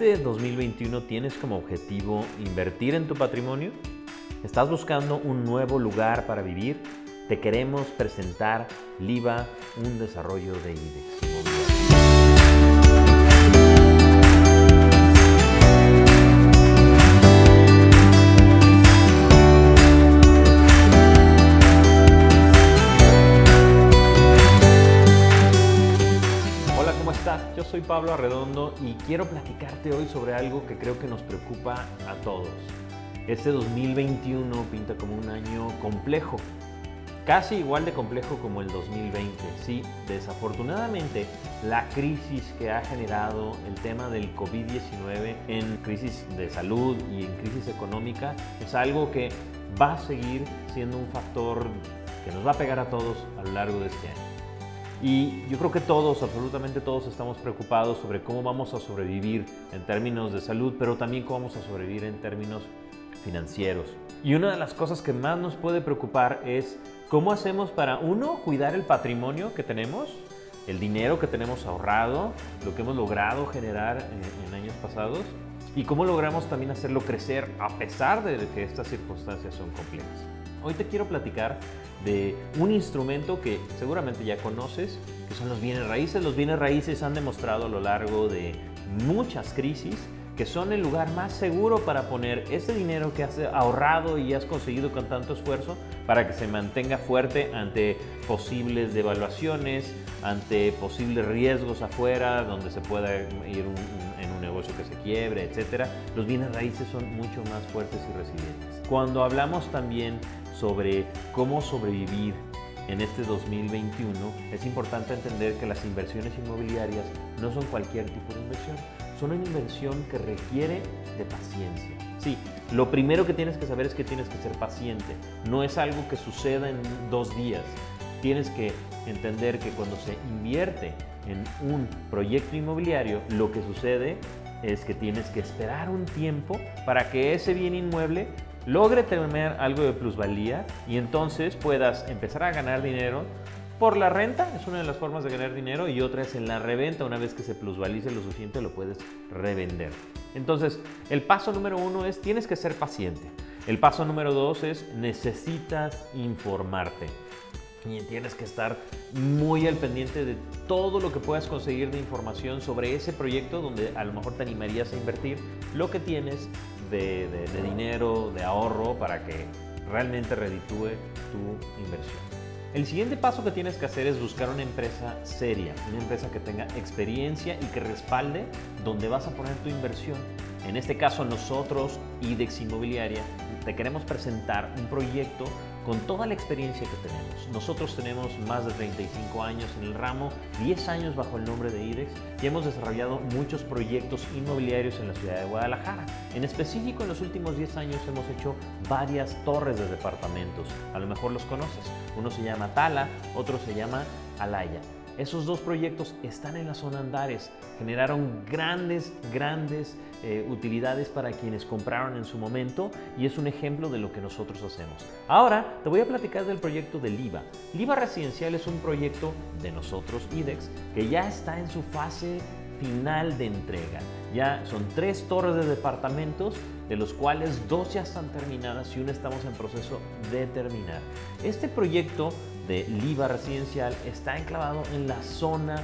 este 2021 tienes como objetivo invertir en tu patrimonio, estás buscando un nuevo lugar para vivir, te queremos presentar LIVA, un desarrollo de IDEX. Pablo Arredondo y quiero platicarte hoy sobre algo que creo que nos preocupa a todos. Este 2021 pinta como un año complejo, casi igual de complejo como el 2020. Sí, desafortunadamente la crisis que ha generado el tema del COVID-19 en crisis de salud y en crisis económica es algo que va a seguir siendo un factor que nos va a pegar a todos a lo largo de este año. Y yo creo que todos, absolutamente todos, estamos preocupados sobre cómo vamos a sobrevivir en términos de salud, pero también cómo vamos a sobrevivir en términos financieros. Y una de las cosas que más nos puede preocupar es cómo hacemos para, uno, cuidar el patrimonio que tenemos, el dinero que tenemos ahorrado, lo que hemos logrado generar en, en años pasados, y cómo logramos también hacerlo crecer a pesar de que estas circunstancias son complejas. Hoy te quiero platicar de un instrumento que seguramente ya conoces, que son los bienes raíces. Los bienes raíces han demostrado a lo largo de muchas crisis que son el lugar más seguro para poner ese dinero que has ahorrado y has conseguido con tanto esfuerzo para que se mantenga fuerte ante posibles devaluaciones, ante posibles riesgos afuera, donde se pueda ir un, en un negocio que se quiebre, etc. Los bienes raíces son mucho más fuertes y resilientes. Cuando hablamos también sobre cómo sobrevivir en este 2021, es importante entender que las inversiones inmobiliarias no son cualquier tipo de inversión, son una inversión que requiere de paciencia. Sí, lo primero que tienes que saber es que tienes que ser paciente, no es algo que suceda en dos días. Tienes que entender que cuando se invierte en un proyecto inmobiliario, lo que sucede es que tienes que esperar un tiempo para que ese bien inmueble logre tener algo de plusvalía y entonces puedas empezar a ganar dinero por la renta, es una de las formas de ganar dinero, y otra es en la reventa, una vez que se plusvalice lo suficiente lo puedes revender. Entonces, el paso número uno es tienes que ser paciente. El paso número dos es necesitas informarte. Y tienes que estar muy al pendiente de todo lo que puedas conseguir de información sobre ese proyecto donde a lo mejor te animarías a invertir lo que tienes de, dinero, de ahorro, para que realmente reditúe tu inversión. El siguiente paso que tienes que hacer es buscar una empresa seria, una empresa que tenga experiencia y que respalde donde vas a poner tu inversión. En este caso nosotros, IDEX Inmobiliaria, te queremos presentar un proyecto con toda la experiencia que tenemos. Nosotros tenemos más de 35 años en el ramo, 10 años bajo el nombre de IDEX y hemos desarrollado muchos proyectos inmobiliarios en la ciudad de Guadalajara. En específico, en los últimos 10 años hemos hecho varias torres de departamentos. A lo mejor los conoces. Uno se llama Tala, otro se llama Alaya. Esos dos proyectos están en la zona Andares, generaron grandes, grandes eh, utilidades para quienes compraron en su momento y es un ejemplo de lo que nosotros hacemos. Ahora te voy a platicar del proyecto del IVA. El IVA residencial es un proyecto de nosotros, IDEX, que ya está en su fase final de entrega. Ya son tres torres de departamentos, de los cuales dos ya están terminadas y una estamos en proceso de terminar. Este proyecto de IVA residencial está enclavado en la zona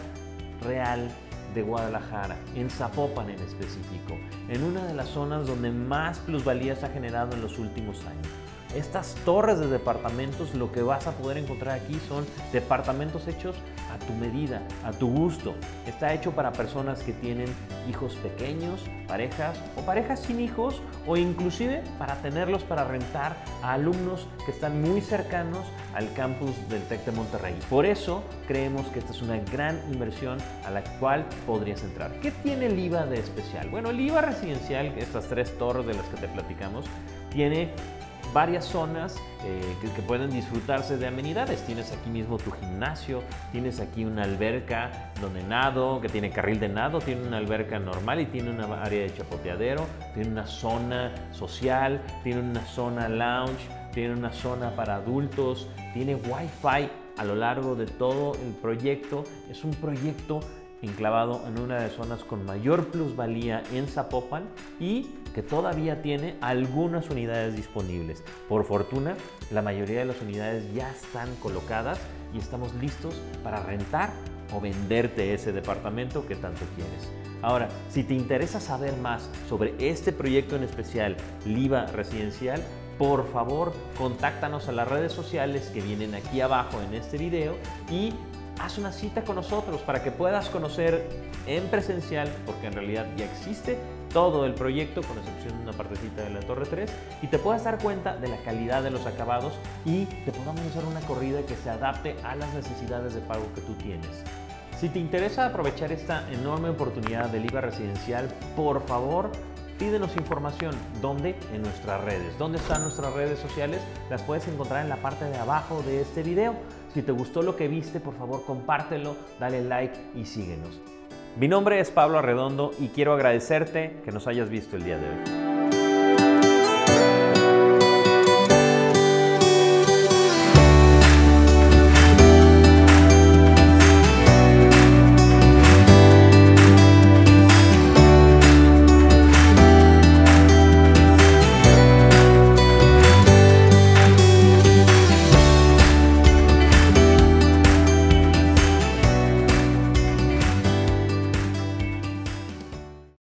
real de Guadalajara, en Zapopan en específico, en una de las zonas donde más plusvalías ha generado en los últimos años. Estas torres de departamentos, lo que vas a poder encontrar aquí son departamentos hechos a tu medida, a tu gusto. Está hecho para personas que tienen hijos pequeños, parejas o parejas sin hijos o inclusive para tenerlos para rentar a alumnos que están muy cercanos al campus del TEC de Monterrey. Por eso creemos que esta es una gran inversión a la cual podrías entrar. ¿Qué tiene el IVA de especial? Bueno, el IVA residencial, estas tres torres de las que te platicamos, tiene varias zonas eh, que, que, pueden disfrutarse de amenidades. Tienes aquí mismo tu gimnasio, tienes aquí una alberca donde nado, que tiene carril de nado, tiene una alberca normal y tiene una área de chapoteadero, tiene una zona social, tiene una zona lounge, tiene una zona para adultos, tiene wifi a lo largo de todo el proyecto. Es un proyecto enclavado en una de las zonas con mayor plusvalía en Zapopan y que todavía tiene algunas unidades disponibles. Por fortuna, la mayoría de las unidades ya están colocadas y estamos listos para rentar o venderte ese departamento que tanto quieres. Ahora, si te interesa saber más sobre este proyecto en especial, Liva Residencial, por favor contáctanos a las redes sociales que vienen aquí abajo en este video y haz una cita con nosotros para que puedas conocer en presencial, porque en realidad ya existe todo el proyecto, con excepción de una partecita de la Torre 3, y te puedas dar cuenta de la calidad de los acabados y te podamos hacer una corrida que se adapte a las necesidades de pago que tú tienes. Si te interesa aprovechar esta enorme oportunidad del IVA residencial, por favor, pídenos información. ¿Dónde? En nuestras redes. ¿Dónde están nuestras redes sociales? Las puedes encontrar en la parte de abajo de este video. Si te gustó lo que viste, por favor compártelo, dale like y síguenos. Mi nombre es Pablo Arredondo y quiero agradecerte que nos hayas visto el día de hoy.